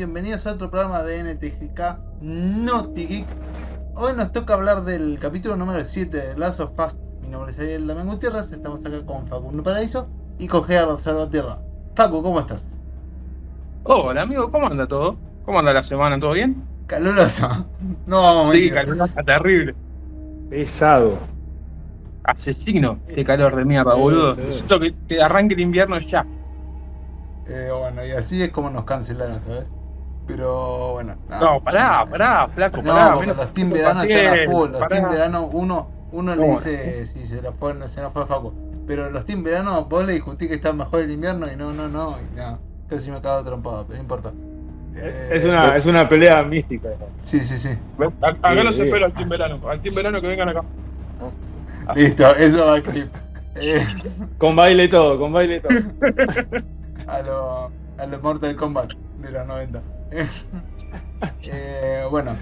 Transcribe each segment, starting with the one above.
Bienvenidos a otro programa de NTGK Naughty Geek. Hoy nos toca hablar del capítulo número 7 de Last of Us. Mi nombre es Ariel Damián Gutiérrez, estamos acá con Facundo Paraíso y con Gerardo Salvatierra. Facu, ¿cómo estás? Hola amigo, ¿cómo anda todo? ¿Cómo anda la semana? ¿Todo bien? Calurosa. No, Sí, mentira. calurosa, terrible. Pesado. Asesino, qué calor de mierda, boludo. sí. Necesito que, que arranque el invierno ya. Eh, bueno, y así es como nos cancelaron, ¿sabes? Pero bueno. nada. No, pará, pará, flaco, No, pará. menos- los team verano están a full. Los team verano, uno, uno le No, dice si se lo fue, no se nos fue Facu. Pero los team verano, vos le discutís que está mejor el invierno y no, no, no, y no. Casi me cago trompado, pero no importa. Eh, Es una, es una pelea mística. Sí, sí, sí. A- Acá los Sí, espero al team verano. Al team verano que vengan acá. Listo, eso va al clip. Eh, Con baile y todo, con baile y todo. a lo, a lo Mortal Kombat de los 90. Eh, bueno,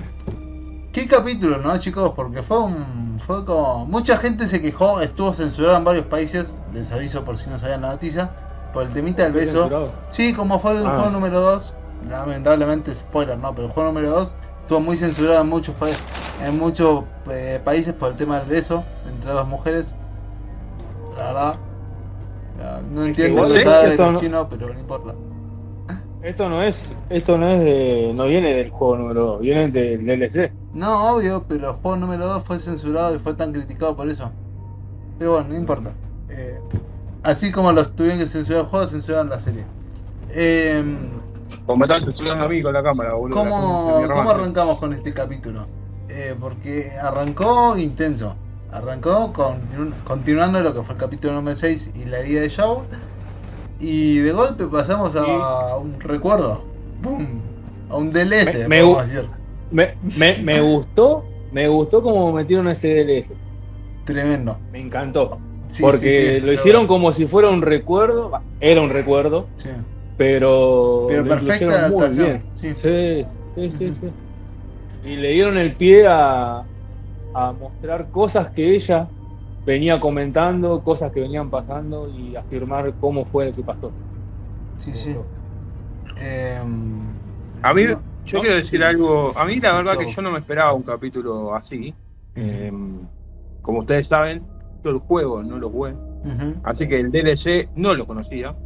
qué capítulo, ¿no, chicos? Porque fue un. Fue como. Mucha gente se quejó, estuvo censurado en varios países. Les aviso por si no sabían la noticia. Por el temita del beso. Censurado. Sí, como fue el Ah. juego número 2. Lamentablemente, spoiler, ¿no? Pero el juego número 2 estuvo muy censurado en muchos, en muchos eh, países por el tema del beso entre dos mujeres. La verdad. No entiendo árabes, esto los no- chinos, pero no importa. Esto no es, esto no es de, no viene del juego número 2, viene del DLC. No, obvio, pero el juego número 2 fue censurado y fue tan criticado por eso. Pero bueno, no importa. Eh, así como los tuvieron que censurar el juego, censuraron la serie. Eh, Como me están censurando a mí con la cámara, boludo. ¿cómo, ¿Cómo arrancamos con este capítulo? Eh, porque arrancó intenso. Arrancó con, continuando lo que fue el capítulo número 6 y la herida de Shaw. Y de golpe pasamos a un recuerdo. ¡Pum! A un DLC, Me- me decir. Me, me, me gustó, me gustó como metieron ese DLC. Tremendo. Me encantó. Sí, porque sí, sí, lo hicieron como si fuera un recuerdo, era un recuerdo, sí. pero, Pero perfecta muy bien. sí. Sí, sí, sí, sí. Y le dieron el pie a, a mostrar cosas que ella venía comentando, cosas que venían pasando y afirmar cómo fue lo que pasó. Sí, sí. Eh, A mí, no- yo ¿no? quiero decir Sí. algo. A mí, la verdad, que yo no me esperaba un capítulo así. Eh, como ustedes saben, yo el juego no lo jugué. Así que el DLC no lo conocía.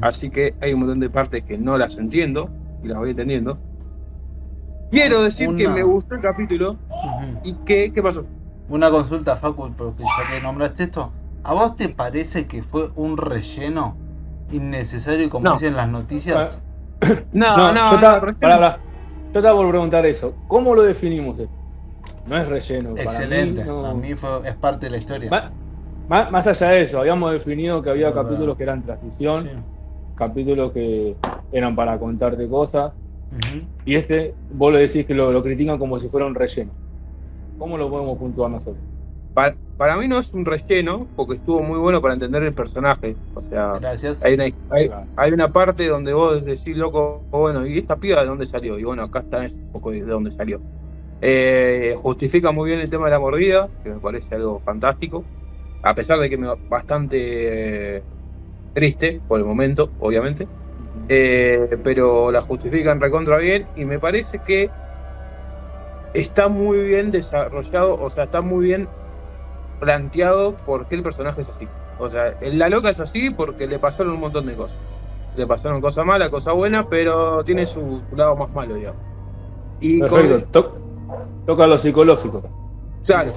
Así que hay un montón de partes que no las entiendo y las voy entendiendo. Quiero decir que me gustó el capítulo y que, ¿qué pasó? Una consulta, Facu, porque ya que nombraste esto. ¿A vos te parece que fue un relleno innecesario como No. dicen las noticias? No, No, no, yo, estaba, recién- pará, pará. Yo estaba por preguntar eso. ¿Cómo lo definimos esto? No es relleno. para Excelente. mí no- A mí fue, es parte de la historia. Más, más- más allá de eso, habíamos definido que había verdad. capítulos que eran transición, Sí. capítulos que eran para contarte cosas, y este, vos lo decís que lo, lo critican como si fuera un relleno. ¿Cómo lo podemos puntuar nosotros? para, para mí no es un relleno porque estuvo muy bueno para entender el personaje. O sea, Gracias. hay una, hay, una parte donde vos decís, loco, bueno, ¿y esta piba de dónde salió? Y bueno, acá está un poco de dónde salió. Eh, justifica muy bien el tema de la mordida, que me parece algo fantástico. A pesar de que me bastante eh, triste por el momento, obviamente. Eh, pero la justifican recontra bien y me parece que está muy bien desarrollado, o sea, está muy bien planteado por qué el personaje es así. O sea, el- la loca es así porque le pasaron un montón de cosas. Le pasaron cosas malas, cosas buenas, pero tiene su, su lado más malo, digamos. Y Perfecto, to- toca lo psicológico. claro,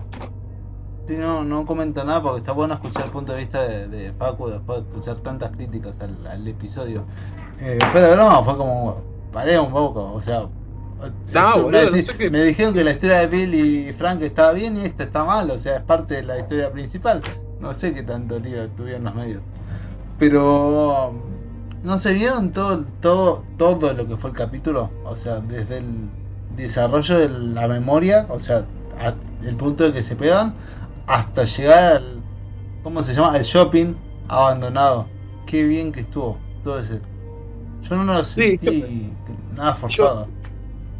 Sí, no, no comenta nada porque está bueno escuchar el punto de vista de, de Facu después de escuchar tantas críticas al, al episodio. Eh, pero no, fue como. Paré un poco, o sea. No, me, boludo, no sé qué- me dijeron que la historia de Bill y Frank estaba bien y esta está mal, o sea, es parte de la historia principal. No sé qué tanto lío tuvieron los medios. Pero. ¿No se vieron todo, todo, todo lo que fue el capítulo? O sea, desde el desarrollo de la memoria, o sea, a- el punto de que se pegan, hasta llegar al. ¿Cómo se llama? El shopping abandonado. Qué bien que estuvo todo ese. Yo no lo Sí, sentí nada forzado.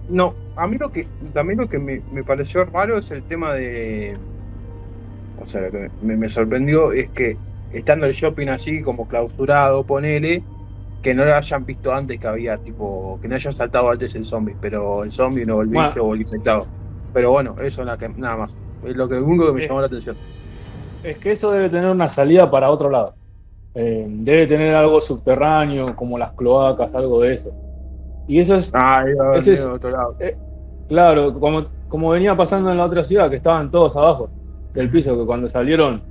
No, a mí lo que también lo que me, me pareció raro es el tema de. O sea, lo que me, me sorprendió es que estando el shopping así como clausurado, ponele, que no lo hayan visto antes que había, tipo, que no hayan saltado antes el zombie, pero el zombie no volvió Bueno. o el infectado. Pero bueno, eso es la que, nada más. Es lo que único que me Eh. llamó la atención. Es que eso debe tener una salida para otro lado. Eh, debe tener algo subterráneo, como las cloacas, algo de eso. Y eso es, Ah, iba a otro lado. claro, como, como venía pasando en la otra ciudad, que estaban todos abajo del piso, que cuando salieron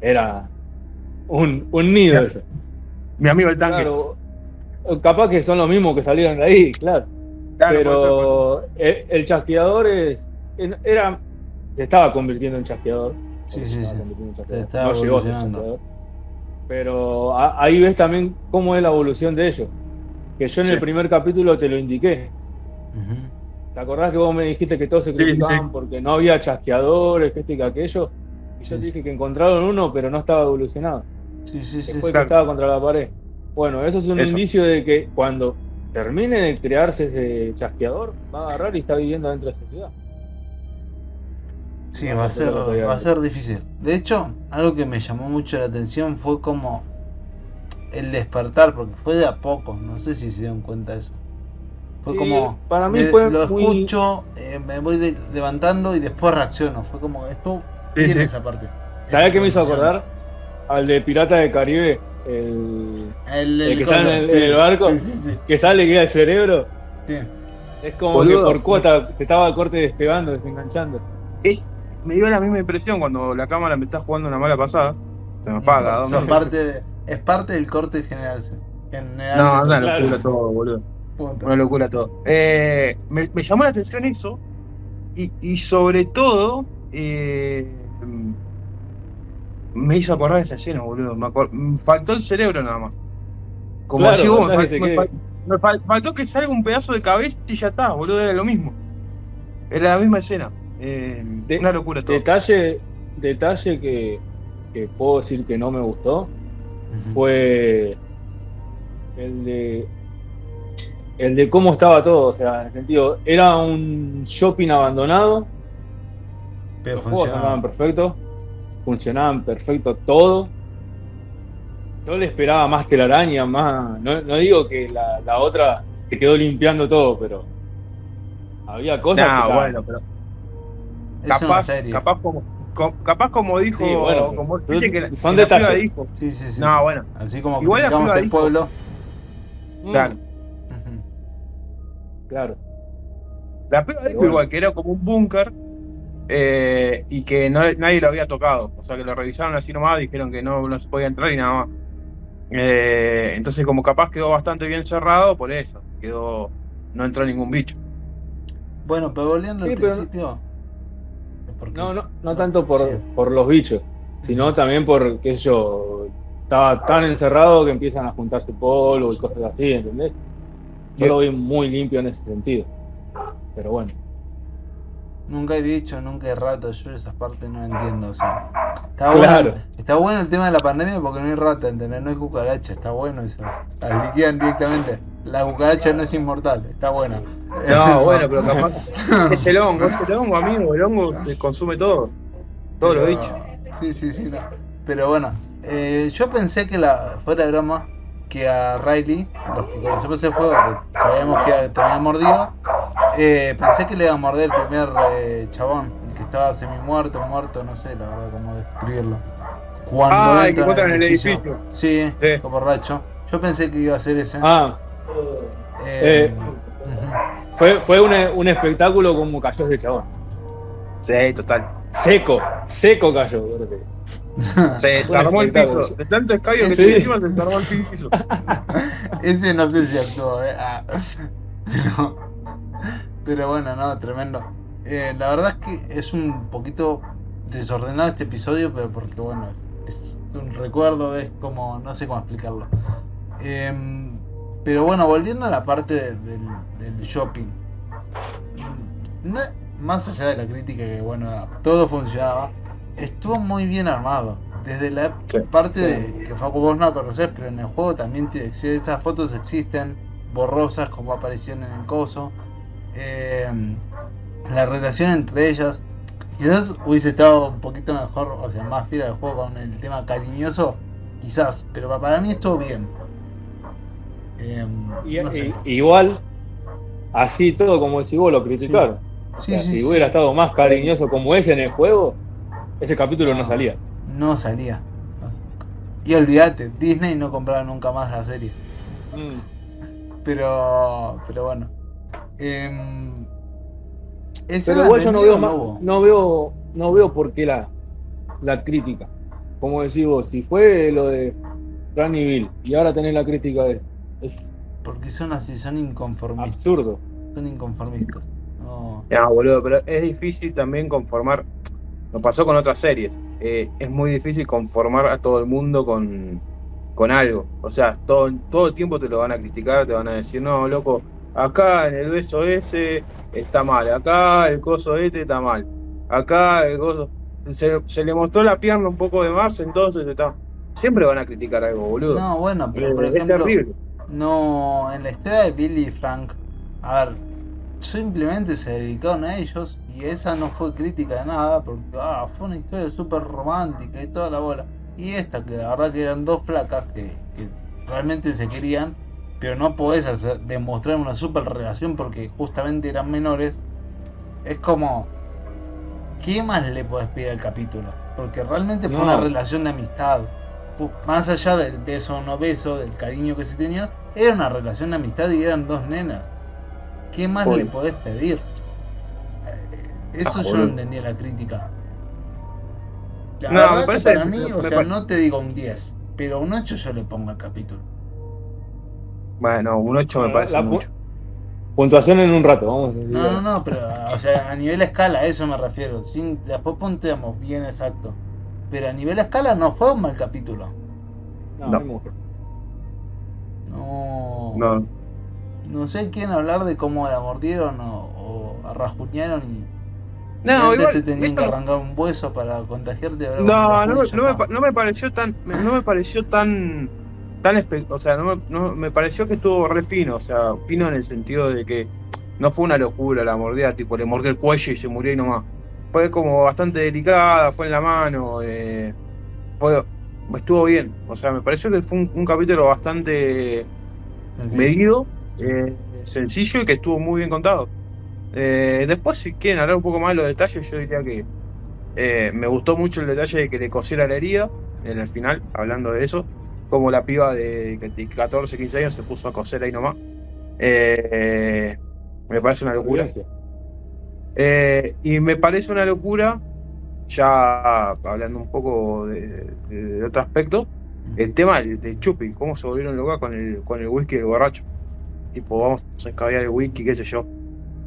era un, un nido ese. Mi amigo el tanque. Claro, capaz que son los mismos que salieron de ahí, claro. Claro, puede ser, puede pero el, el chasqueador es, era, se estaba convirtiendo en chasqueador. Sí, sí, estaba sí. convirtiendo en Se chasqueador. estaba No llegó a ser chasqueador. Pero a- ahí ves también cómo es la evolución de ellos. Que yo en Sí. el primer capítulo te lo indiqué. ¿Te acordás que vos me dijiste que todos se criticaban sí. porque no había chasqueadores, que este y que aquello? Y yo te dije que encontraron uno, pero no estaba evolucionado. Sí, sí, sí. que fue claro. que estaba contra la pared. Bueno, eso es un Eso. indicio de que cuando termine de crearse ese chasqueador, va a agarrar y está viviendo dentro de esa ciudad. Sí, va a ser, va a ser difícil. De hecho, algo que me llamó mucho la atención fue como el despertar, porque fue de a poco, no sé si se dieron cuenta de eso. Fue Sí, como, para mí me- fue lo muy- escucho, eh, me voy de- levantando y después reacciono. Fue como, esto Sí, sí. esa parte. ¿Sabés Esa qué me hizo acordar? Al de Pirata del Caribe, el El, El que está en el- el barco. Sí, sí, sí. que sale y queda el cerebro. sí. Es como Boludo. que por cuota se estaba a corte despegando, desenganchando. Es- me dio la misma impresión cuando la cámara me está jugando una mala pasada. Se me apaga. ¿dónde? Son parte de- es parte del corte general. general No, una Claro. locura todo, boludo. punto. Una locura todo. Eh, me, me llamó la atención eso. Y, y sobre todo, eh, me hizo acordar esa escena, boludo. Me, faltó el cerebro nada más. Como Claro, decís vos, me, fal- me quede. fal- me fal- faltó que salga un pedazo de cabeza y ya está, boludo. Era lo mismo. Era la misma escena. Eh, De- una locura todo. Detalle, detalle que, que puedo decir que no me gustó Fue el de el de cómo estaba todo, o sea, en el sentido, era un shopping abandonado, Pero los juegos funcionaba. andaban perfectos, funcionaban perfecto todo. Yo le esperaba más telaraña, más. No, no digo que la, la otra se quedó limpiando todo, pero había cosas Nah, que estaban- bueno, pero capaz, capaz como, co- capaz como dijo, Sí, bueno, como son- viste que la- son que la detalles. dijo. Sí, sí, sí. No, bueno, Así como Igual criticamos el dijo- pueblo. Mm, claro. Claro. La piba dijo bueno. igual que era como un búnker eh, y que no- nadie lo había tocado. O sea, que lo revisaron así nomás, dijeron que no, no se podía entrar y nada más. Eh, entonces, como capaz quedó bastante bien cerrado, por eso. Quedó. No entró ningún bicho. Bueno, pero volviendo Sí, al pero- principio. Porque- No, no, no tanto por, Sí. por los bichos, sino también por, qué sé yo, estaba tan encerrado que empiezan a juntarse polvo y cosas así, ¿entendés? Yo lo vi muy limpio en ese sentido. Pero bueno. Nunca hay bicho, nunca hay rata, yo esas partes no entiendo. O sea, está, Claro. bueno, está bueno el tema de la pandemia porque no hay rata, ¿entendés? No hay cucaracha, está bueno eso. Las liquidan directamente. La cucaracha no es inmortal, está buena. No, bueno, pero capaz. es el hongo, es el hongo, amigo. El hongo te consume todo. Todos los bichos. Sí, sí, sí. no. Pero bueno, eh, yo pensé que la fuera de broma, que a Riley, los que conocemos el juego, que sabíamos que tenía mordido, eh, pensé que le iba a morder el primer eh, chabón, el que estaba semi muerto, muerto, no sé la verdad cómo describirlo. Cuando Ah, el que entra en el edificio. Sí, Sí. como borracho. Yo pensé que iba a ser ese. Ah, Eh, eh, ujú. fue, fue un, un espectáculo como cayó ese chabón. Sí, total. Seco, seco cayó. Se desarmó el piso. De tanto escabio que Sí. se encima se desarmó el piso. Ese no sé si actuó, eh. Ah. Pero, pero bueno, no, tremendo. Eh, la verdad es que es un poquito desordenado este episodio, pero porque bueno, es, es un recuerdo, es como, no sé cómo explicarlo. Em, pero bueno, volviendo a la parte de- del, del shopping. mm, no- más allá de la crítica que bueno, todo funcionaba, estuvo muy bien armado. Desde la Sí. parte de, que Facu vos no conocés, pero en el juego también te- esas fotos existen, borrosas como aparecían en el coso. Em, la relación entre ellas. Quizás hubiese estado un poquito mejor, o sea, más fiel al juego con el tema cariñoso, quizás, pero pa- para mí estuvo bien. Em, Y, no sé. y- igual, así todo como decís vos, lo criticaron. O Sí, sea, sí, si hubiera estado más cariñoso como es en el juego, ese capítulo no, No. salía. No salía. Y olvídate, Disney no compraba nunca más la serie. Mm. Pero, pero bueno. Em, Pero igual yo no veo, no veo, no veo por qué la, la crítica. Como decís vos, si fue lo de Fran y Bill y ahora tenés la crítica de es Porque son así, son inconformistas. absurdo. Son inconformistas. No. No, boludo, pero es difícil también conformar. Lo pasó con otras series. Eh, es muy difícil conformar a todo el mundo con, con algo. O sea, todo, todo el tiempo te lo van a criticar, te van a decir, no, loco, acá en el beso ese está mal, acá el coso este está mal, acá el coso. Se, se le mostró la pierna un poco de más, entonces está. Siempre van a criticar algo, boludo. No, bueno, pero Eh, por es ejemplo, terrible. no en la historia de Billy y Frank, a ver, simplemente se dedicaron a ellos y esa no fue crítica de nada porque ah, fue una historia súper romántica y toda la bola. Y esta, que la verdad que eran dos flacas que, que realmente se querían, pero no podés hacer- demostrar una super relación porque justamente eran menores. Es como, ¿qué más le podés pedir al capítulo? Porque realmente fue una relación de amistad. Más allá del beso o no beso, del cariño que se tenían, era una relación de amistad y eran dos nenas. ¿Qué más le podés pedir? Eh, Eso Ah, yo no entendía la crítica. La No, verdad me que para mí, o sea, no te digo un 10, pero un 8 yo le pongo al capítulo. Bueno, un 8 me La- parece la mucho. Puntuación en un rato, vamos a decir. No, no, no, pero o sea, a nivel escala, a eso me refiero. Sin, después ponteamos bien exacto. Pero a nivel escala no fue un mal capítulo. No, No. No, no. No, sé quién hablar de cómo la mordieron o, o arrajuñaron y. no igual. te tenían eso que no- arrancar un hueso para contagiarte. ahora con No, no, me- ya no, me, está. pa- no me pareció tan, no me pareció tan, tan, o sea, no me, no- me pareció que estuvo re fino, o sea, fino en el sentido de que no fue una locura la mordida, tipo le mordió el cuello y se murió y nomás. Fue como bastante delicada, fue en la mano, eh, fue, estuvo bien, o sea, me pareció que fue un, un capítulo bastante medido, eh, sencillo y que estuvo muy bien contado. Eh, después, si quieren hablar un poco más de los detalles, yo diría que eh, me gustó mucho el detalle de que le cosiera la herida en el final, hablando de eso, como la piba de, de 14, 15 años se puso a coser ahí nomás. Eh, me parece una locura. Eh, y me parece una locura, ya hablando un poco de, de- de otro aspecto, el tema de, de Chupi, cómo se volvieron locas con el, con el whisky del borracho. Tipo, vamos a escabear el whisky, qué sé yo.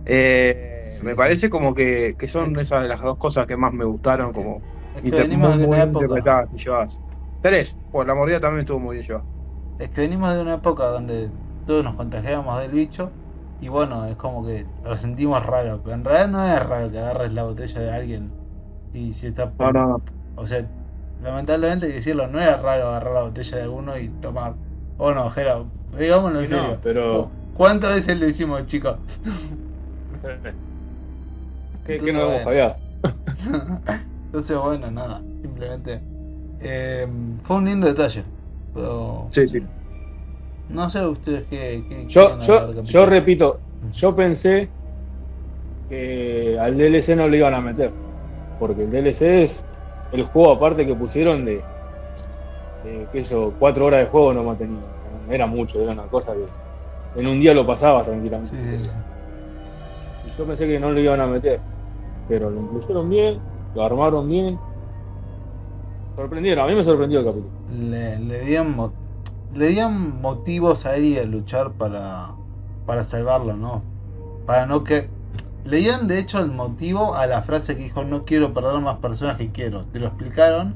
Eh, Sí, me parece como que, que son esas de las dos cosas que más me gustaron, como Es que inter- venimos muy, de una época. Tres, pues la mordida también estuvo muy bien llevada. Es que venimos de una época donde todos nos contagiábamos del bicho y bueno, es como que lo sentimos raro, pero en realidad no es raro que agarres la botella de alguien y si está No, no, no. O sea, lamentablemente hay que decirlo, no era raro agarrar la botella de alguno y tomar. O no, Jera, digámoslo en Sí, no, serio. pero- ¿Cuántas veces lo hicimos, chicos? ¿Qué, Entonces, qué nos hemos bueno. fallado? Entonces, bueno, nada, simplemente. Eh, fue un lindo detalle. Pero Sí, sí. no sé ustedes qué. qué Yo, yo, repito, yo pensé que al DLC no lo iban a meter. Porque el DLC es el juego aparte que pusieron de, sé yo, cuatro horas de juego no tenía. Era mucho, era una cosa que en un día lo pasabas tranquilamente. Sí, sí, sí. Y yo pensé que no lo iban a meter. Pero lo incluyeron bien, lo armaron bien. Sorprendieron, a mí me sorprendió el capítulo. Le, le dieron le dieron motivos a él a luchar para, para salvarlo, ¿no? Para no que. Le dieron de hecho el motivo a la frase que dijo no quiero perder más personas que quiero. Te lo explicaron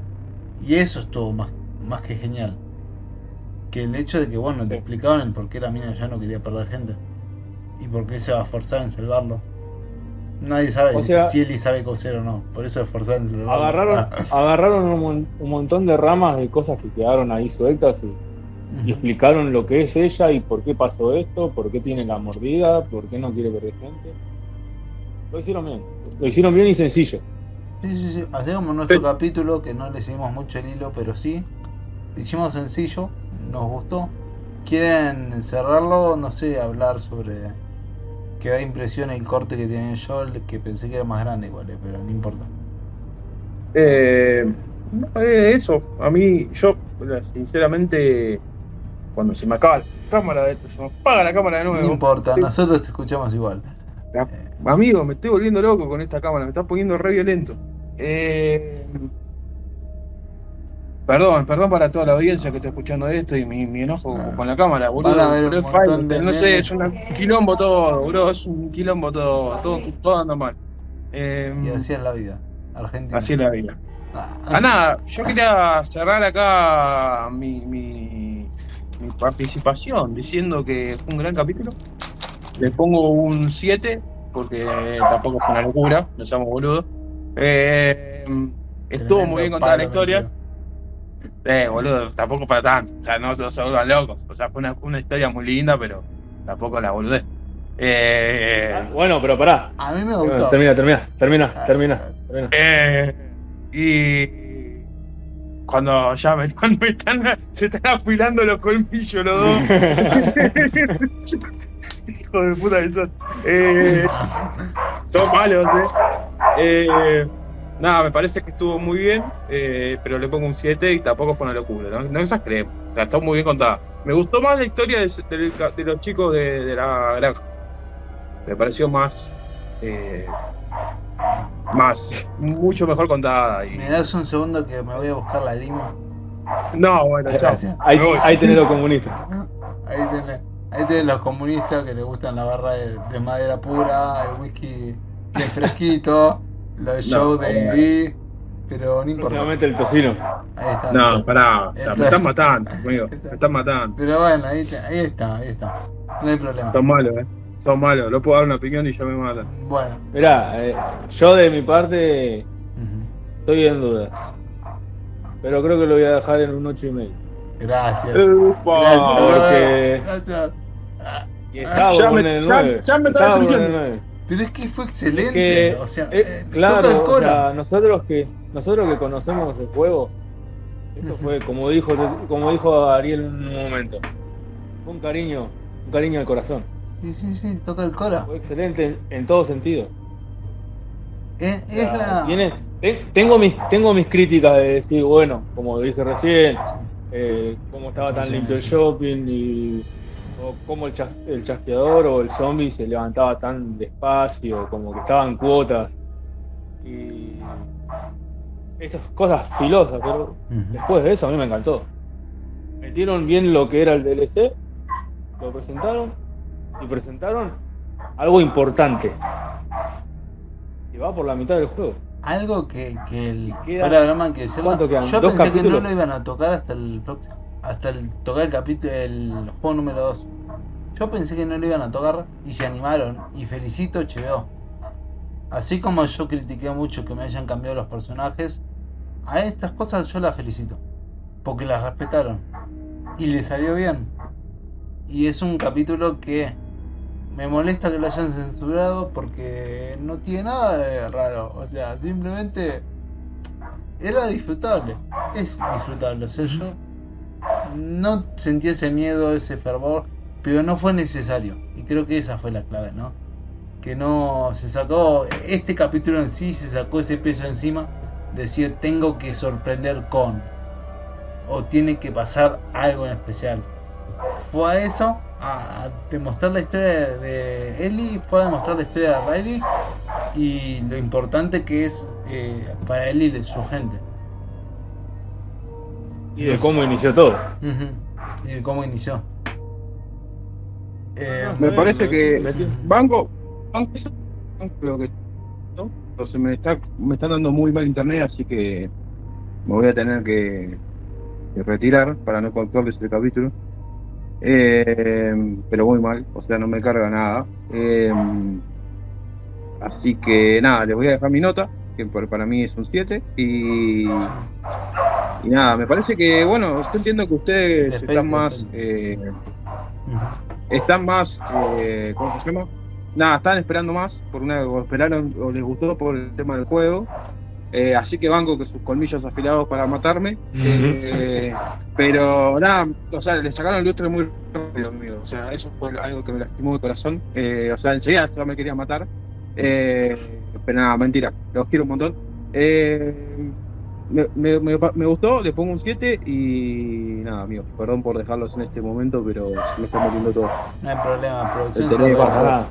y eso estuvo más, más que genial. Que el hecho de que bueno, te explicaron el por qué la mina ya no quería perder gente. Y por qué se va a esforzar en salvarlo. Nadie sabe O sea- si Eli sabe coser o no. Por eso esforzar en salvarlo. Agarraron, agarraron un, mon- un montón de ramas de cosas que quedaron ahí sueltas y, explicaron lo que es ella y por qué pasó esto, por qué tiene la mordida, por qué no quiere perder gente. Lo hicieron bien. Lo hicieron bien y sencillo. Sí, sí, sí. Hacemos nuestro Sí. capítulo que no le seguimos mucho el hilo, pero sí. Lo hicimos sencillo, nos gustó. quieren cerrarlo, no sé, hablar sobre que da impresión el corte que tiene yo, que pensé que era más grande igual, eh, pero no importa. Eh, no, eh, eso, a mí, yo, sinceramente, cuando se me acaba la cámara, de- se me apaga la cámara de No nuevo. importa, Sí. nosotros te escuchamos igual. Amigo, me estoy volviendo loco con esta cámara, me está poniendo re violento. Eh, Perdón, perdón para toda la audiencia que está escuchando esto y mi, mi enojo Ah. con la cámara, boludo. Pero fallo, no sé, es un quilombo todo, boludo, es un quilombo todo, todo, todo anda mal. Eh, Y así es la vida. Argentina. así es la vida. Ah, Ah, nada, yo quería cerrar acá mi, mi, mi participación diciendo que fue un gran capítulo. Le pongo un 7, porque tampoco fue una locura, no seamos boludos. Eh, estuvo muy bien contada la historia. Eh, boludo, tampoco para tanto. O sea, no se se vuelvan locos. O sea, fue una, una historia muy linda, pero tampoco la boludez. Eh, Ah, bueno, pero pará. A mí me gustó. Termina, termina, termina, termina. termina. Eh, y cuando ya me, cuando me están, se están afilando los colmillos los dos. Hijo de puta que son. Eh, son malos, eh. Eh, Nada, me parece que estuvo muy bien, eh, pero le pongo un 7 y tampoco fue una locura. No, no exageremos. O sea, está muy bien contada. Me gustó más la historia de, de- de los chicos de, de la granja. Me pareció más. eh, más. Mucho mejor contada. Y... ¿Me das un segundo que me voy a buscar la lima? No, bueno, chao. Gracias. Ahí, ahí tenés los comunistas. Ahí tenés, ahí tenés los comunistas que les gustan la barra de, de madera pura, el whisky bien fresquito, shows de ID, pero no importa. Próximamente el tocino. Ahí está. No, pará. O sea, me están matando, amigo. Me Está- están matando. Pero bueno, ahí, te- ahí está, ahí está. No hay problema. Son malos, eh. Son malos. No puedo dar una opinión y ya me matan. Bueno. Mirá, eh, yo de mi parte ujú. estoy en duda. Pero creo que lo voy a dejar en un 8 y medio. Gracias. Upa. Gracias, porque-. Gracias. Y estaba Ya me- el ya- 9. ya me Estaba estaba por poner el destruyendo. 9. Pero es que fue excelente. que, o sea, Eh, eh, toca el claro, o cora. sea, nosotros que nosotros que conocemos el juego, esto fue como dijo como dijo Ariel en un momento, fue un cariño, un cariño al corazón. Sí, sí, sí, toca el cora. Fue excelente en, todo sentido. Es, O es la. tiene- tengo mis tengo mis críticas de decir, bueno, como dije recién, eh, cómo estaba tan limpio el shopping y o cómo el, chas- el chasqueador o el zombie se levantaba tan despacio, como que estaban cuotas y esas cosas filosas, pero después de eso a mí me encantó. Metieron bien lo que era el DLC, lo presentaron y presentaron algo importante. Y va por la mitad del juego. Algo que, que el, fuera broma que. ¿Cuánto quedan? Yo ¿Dos pensé que no lo iban a tocar hasta el próximo, hasta el tocar el capítulo el juego número 2. Yo pensé que no lo iban a tocar y se animaron y felicito HBO. Así como yo critiqué mucho que me hayan cambiado los personajes, a estas cosas yo las felicito. Porque las respetaron. Y le salió bien. Y es un capítulo que me molesta que lo hayan censurado porque no tiene nada de raro. O sea, simplemente era disfrutable. Es disfrutable. O sea, yo no sentí ese miedo, ese fervor, pero no fue necesario. Y creo que esa fue la clave, ¿no? Que no se sacó, este capítulo en sí se sacó ese peso encima. Decir, tengo que sorprender con. O tiene que pasar algo en especial. Fue a eso, a, demostrar la historia de Ellie, fue a demostrar la historia de Riley y lo importante que es eh, para Ellie y su gente. Y de cómo inició todo. Y de cómo inició. Eh, Me parece que banco, lo que ¿no? Entonces me está me está dando muy mal internet, así que me voy a tener que, que retirar para no contarles el capítulo. Eh, pero muy mal, o sea, no me carga nada. Eh, así que nada, les voy a dejar mi nota, que por- para mí es un 7. Y, y nada, me parece que, bueno, yo entiendo que ustedes Depende, están más. eh, están más, eh, ¿cómo se llama? Nada, están esperando más, por una, o esperaron, o les gustó por el tema del juego. Eh, así que banco que sus colmillos afilados para matarme. Eh, pero nada, o sea, le sacaron el lustre muy rápido, amigo. O sea, eso fue algo que me lastimó el corazón. Eh, o sea, enseguida ya me quería matar. Pero nada, mentira. Los quiero un montón. Eh, me, me- me- me gustó, le pongo un 7 y nada, amigo. Perdón por dejarlos en este momento, pero se me está metiendo todo. No hay problema, producción. El se No pasa nada.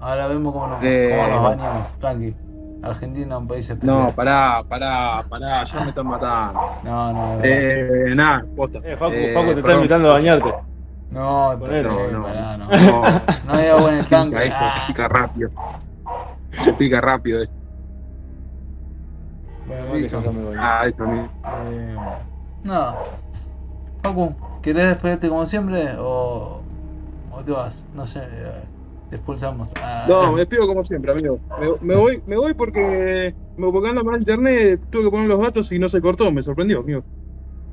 Ahora vemos cómo nos, Eh, cómo nos bañamos, tranqui. Argentina es un país especial. No, pará, pará, pará, ya me están matando. no, no, no. Eh, nada, posta. Eh, Facu, Eh, Facu te está invitando a bañarte. no, No, no. pará, no. No hay agua en el tanque. Pica, esto, Ah. pica rápido. Se pica rápido. esto. Bueno, listo. Ah, amigo. Eh, no. Facu, ¿querés despedirte como siempre o, o te vas? No sé, eh, te expulsamos. Ah, No, me despido como siempre, amigo. Me, me voy, me voy porque me porque ando mal internet, tuve que poner los datos y no se cortó, me sorprendió, amigo.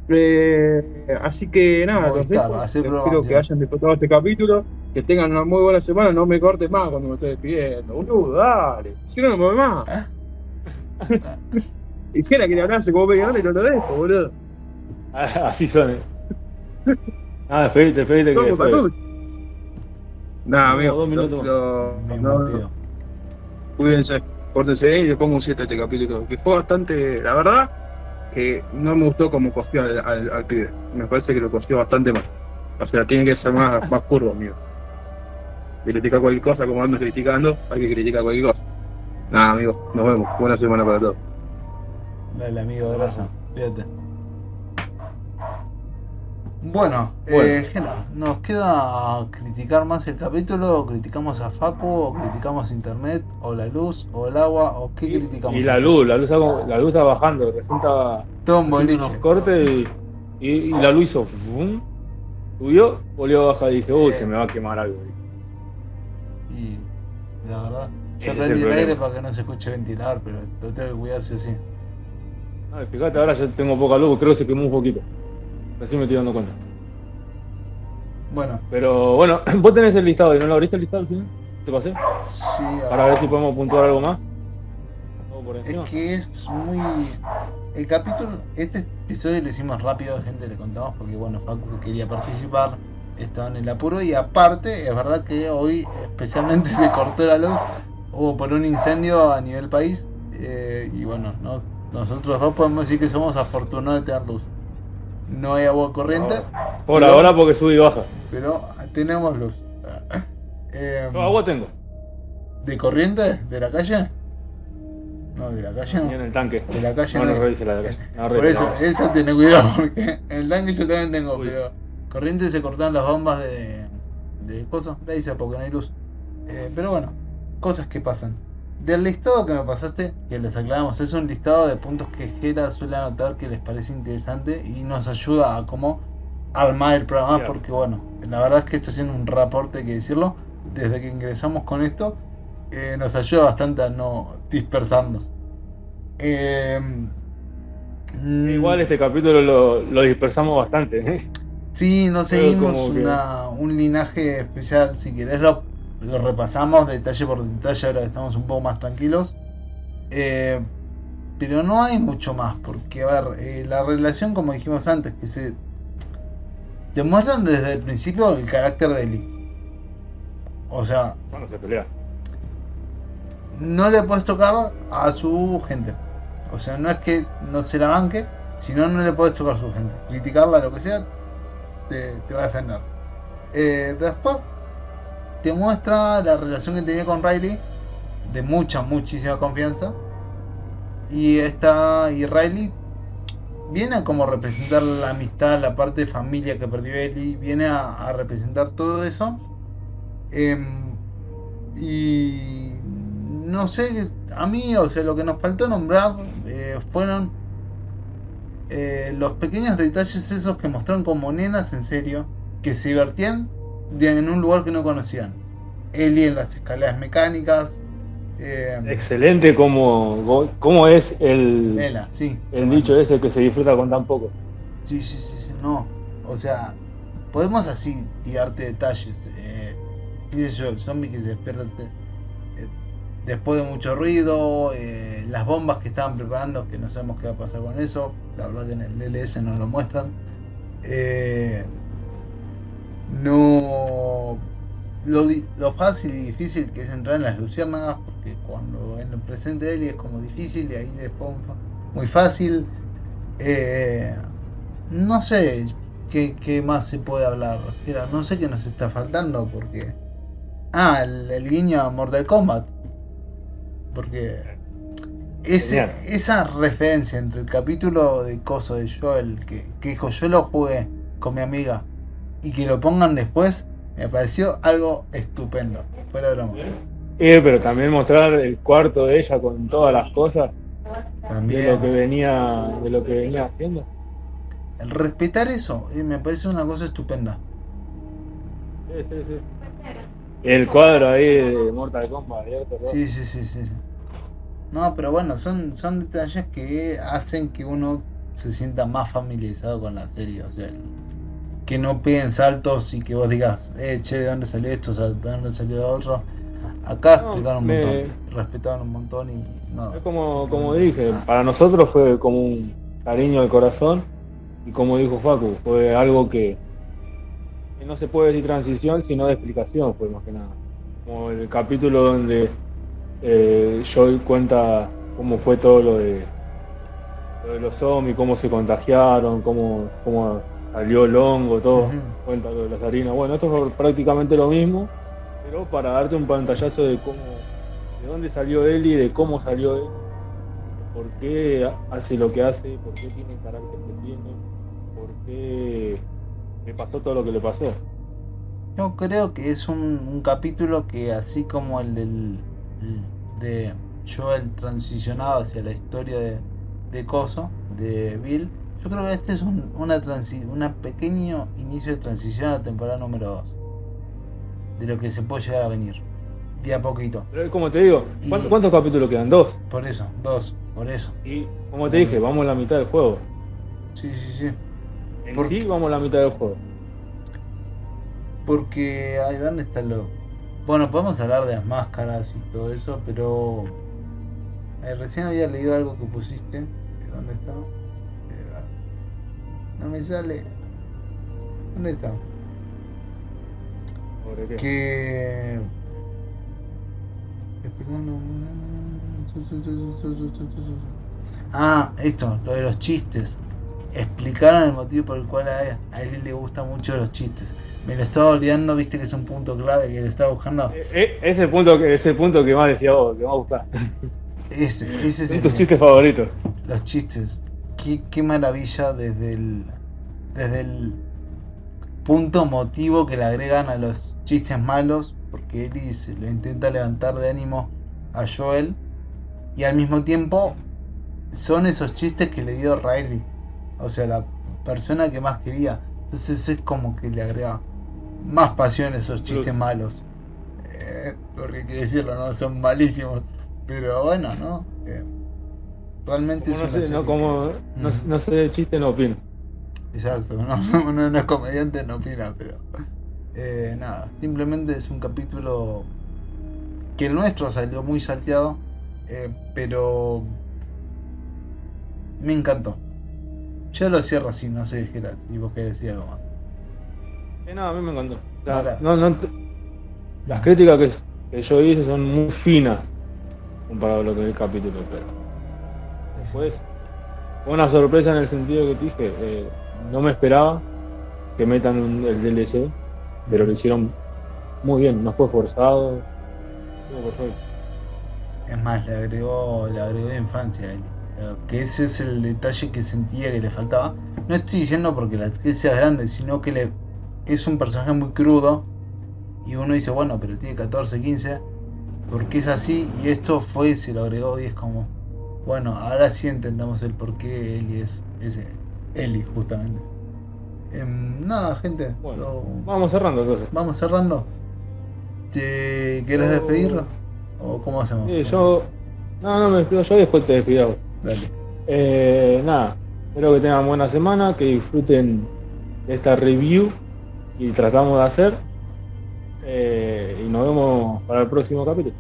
Eh, así que nada, los dejo. Espero que hayan disfrutado este capítulo, que tengan una muy buena semana, no me cortes más cuando me estoy despidiendo, boludo, dale. Si no, no me voy más. Dijera que le hablase como media hora y no lo dejo, boludo. Así son. eh. Ah, despedite, despedite que después- No, amigo. dos minutos lo- lo- Bien no. Cuídense, pórtense y le pongo un 7 a este capítulo, que fue bastante, la verdad, que no me gustó como costeó al, al, al pibe. Me parece que lo costeó bastante mal. O sea, tiene que ser más, más curvo, amigo. Criticar cualquier cosa como ando criticando, hay que criticar cualquier cosa. Nada, amigo, nos vemos. Buena semana para todos. Dale, amigo, gracias. Fíjate. Bueno, Bueno. Eh, Gena, ¿nos queda criticar más el capítulo? ¿Criticamos a Facu? ¿O criticamos internet? ¿O la luz? ¿O el agua? ¿O qué Y, criticamos? y la luz, la luz, la luz está bajando, haciendo unos cortes y, y, y la luz hizo ¡fum! subió, volvió a bajar y dije, uy, Eh. se me va a quemar algo. Y la verdad, yo prendí el aire para que no se escuche ventilar, pero lo tengo que cuidar sí o sí. No, y fíjate, ahora yo tengo poca luz, creo que se quemó un poquito. Recién me estoy dando cuenta. Bueno, Pero bueno, vos tenés el listado y no lo abriste el listado al final. ¿Te pasé? sí, Para ver si podemos puntuar algo más. Por Es que es muy. El capítulo, este episodio lo hicimos rápido, gente, le contamos porque, bueno, Facu quería participar, estaba en el apuro y aparte, es verdad que hoy especialmente se cortó la luz, hubo por un incendio a nivel país eh, y bueno, no- nosotros dos podemos decir que somos afortunados de tener luz. No hay agua corriente, Por pero- ahora porque sube y baja. pero tenemos luz. Eh, Yo agua tengo. ¿De corriente? ¿De la calle? No, de la calle Y no. en el tanque. De la calle No, no. no la de acá. No, Por eso, eso tené cuidado, porque en el tanque yo también tengo, Uy. pero corriente se cortaron las bombas de, de cosas, de ahí se porque no hay luz. Eh, pero bueno, cosas que pasan. Del listado que me pasaste, que les aclaramos, es un listado de puntos que Gera suele anotar que les parece interesante y nos ayuda a cómo armar el programa, Claro. porque bueno, la verdad es que esto haciendo un reporte, hay que decirlo, desde que ingresamos con esto, eh, nos ayuda bastante a no dispersarnos. Eh, mm, Igual este capítulo lo, lo dispersamos bastante. ¿eh? Sí, no seguimos que- un linaje especial. Si querés, lo, lo repasamos detalle por detalle. Ahora que estamos un poco más tranquilos. Eh, pero no hay mucho más. Porque, a ver, eh, la relación, como dijimos antes, que se demuestran desde el principio el carácter de Lee. O sea, Bueno, se pelea. no le puedes tocar a su gente. O sea, no es que no se la banque, sino no le puedes tocar a su gente. Criticarla, lo que sea, te, te va a defender. Eh, después te muestra la relación que tenía con Riley, de mucha, muchísima confianza. Y esta, y Riley viene a como representar la amistad, la parte de familia que perdió Ellie, viene a, representar todo eso. Em, y no sé, a mí, o sea, lo que nos faltó nombrar eh, fueron eh, los pequeños detalles esos que mostraron como nenas en serio, que se divertían en un lugar que no conocían. Ellie en las escaleras mecánicas, eh, Excelente como, como es el, sí. el dicho ese que se disfruta con tan poco. Sí, sí, sí, sí, no. O sea, podemos así tirarte detalles. Eh, qué sé yo, el zombie que se despierta. eh, después de mucho ruido, eh, las bombas que estaban preparando, que no sabemos qué va a pasar con eso, la verdad que en el LS no lo muestran. Eh, no lo, lo fácil y difícil que es entrar en las luciérnagas, porque cuando en el presente de Eli es como difícil y ahí después muy fácil. Eh, no sé qué, qué más se puede hablar. Mira, no sé qué nos está faltando porque. Ah, el, el guiño a Mortal Kombat. Porque. Ese, esa referencia entre el capítulo de Coso de Joel, que, que dijo yo lo jugué con mi amiga, y que lo pongan después, me pareció algo estupendo. Fuera de broma. Eh, pero también mostrar el cuarto de ella con todas las cosas de También. lo que venía, de lo que venía haciendo. El respetar eso eh, me parece una cosa estupenda. Sí, sí, sí. El cuadro ahí de Mortal Kombat abierto. Sí, sí, sí, sí. sí. No, pero bueno, son, son detalles que hacen que uno se sienta más familiarizado con la serie. O sea, el- que no peguen saltos y que vos digas, eh, che, ¿de dónde salió esto? O sea, ¿de dónde salió lo otro? Acá No, explicaron un me- montón, respetaron un montón y no. Es como, como dije, para nosotros fue como un cariño al corazón y como dijo Facu, fue algo que, que no se puede decir transición sino de explicación, fue más que nada. Como el capítulo donde eh, Joy cuenta cómo fue todo lo de, lo de los zombies, cómo se contagiaron, cómo, cómo salió el hongo, todo. Cuenta lo de las harinas. Bueno, esto fue prácticamente lo mismo, pero para darte un pantallazo de cómo, de dónde salió él y de cómo salió él, por qué hace lo que hace, por qué tiene el carácter que tiene, por qué le pasó todo lo que le pasó. Yo creo que es un, un capítulo que así como el, del- el de Joel transicionaba hacia la historia de, de Coso, de Bill, yo creo que este es un una transi una pequeño inicio de transición a la temporada número 2. De lo que se puede llegar a venir. De a poquito. Pero como te digo, ¿cuántos, Y- cuántos capítulos quedan? Dos. Por eso, dos, por eso. Y como te dije, vamos a la mitad del juego. Sí, sí, sí. En ¿Por sí, qué? vamos a la mitad del juego. Porque, ay, ¿dónde está lo...? Bueno, podemos hablar de las máscaras y todo eso, pero... eh, recién había leído algo que pusiste. ¿De ¿Dónde está? Eh, no me sale. ¿Dónde está? ¿Sobre qué? Que... Ah, esto, lo de los chistes. Explicaron el motivo por el cual a, él le gustan mucho los chistes. Me lo estaba olvidando, viste que es un punto clave que le estaba buscando. Eh, eh, ese es el punto que, ese punto que más decía vos, que más buscar. Ese, ese es Son el tus chistes favoritos. los chistes. Qué, qué maravilla desde el, desde el punto motivo que le agregan a los chistes malos, porque Ellie se lo intenta levantar de ánimo a Joel, y al mismo tiempo son esos chistes que le dio Riley, o sea, la persona que más quería. Entonces es como que le agrega más pasión a esos chistes Plus. malos. Eh, porque hay que decirlo, ¿no? Son malísimos. Pero bueno, ¿no? Eh, realmente Como es no, una sé, no, como, no, no sé de chiste, no opino. Exacto, no, uno no es comediante, no opina, pero eh, nada, simplemente es un capítulo que el nuestro salió muy salteado, eh, pero me encantó. Yo lo cierro así, no sé si vos querés decir algo más. Eh, no, a mí me encantó. Ahora- no, no las críticas que, que yo hice son muy finas comparado a lo que es el capítulo, pero después fue una sorpresa en el sentido que te dije, eh, no me esperaba que metan el DLC, pero lo hicieron muy bien, no fue forzado, estuvo perfecto. Es más, le agregó, le agregó infancia a él. Que ese es el detalle que sentía que le faltaba. No estoy diciendo porque la actriz sea grande, sino que le, es un personaje muy crudo. Y uno dice, bueno, pero tiene 14, 15. Porque es así. Y esto fue, se lo agregó y es como, bueno, ahora sí entendamos el por qué Eli es ese. Eli, justamente. Em, nada, gente. Bueno, lo- Vamos cerrando entonces. vamos cerrando. ¿Te querés Yo- despedir? ¿O cómo hacemos? Sí, yo, no, no me despido yo después te despido. Dale. Eh, nada, espero que tengan buena semana, que disfruten de esta review y tratamos de hacer. Eh, y nos vemos para el próximo capítulo.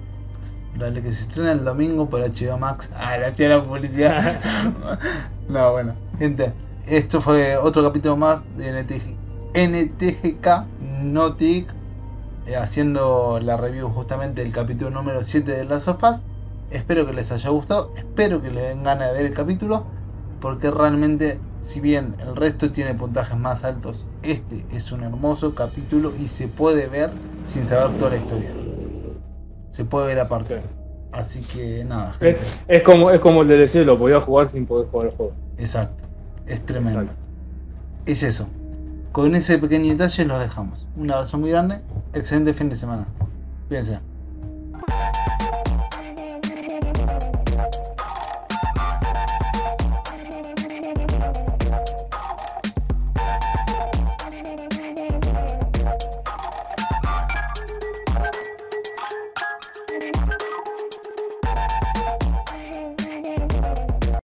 Dale que se estrena el domingo por HBO Max. Ah, la hacía la publicidad. no, bueno, gente, esto fue otro capítulo más de NTG, NTGK Notic, eh, haciendo la review justamente del capítulo número 7 de Last of Us. Espero que les haya gustado, espero que les den ganas de ver el capítulo, porque realmente, si bien el resto tiene puntajes más altos, este es un hermoso capítulo y se puede ver sin saber toda la historia. Se puede ver aparte. Así que nada, gente. Es, es como, es como el DLC, lo podía jugar sin poder jugar el juego. Exacto. Es tremendo. Exacto. Es eso. Con ese pequeño detalle los dejamos. Un abrazo muy grande. Excelente fin de semana. Cuídense.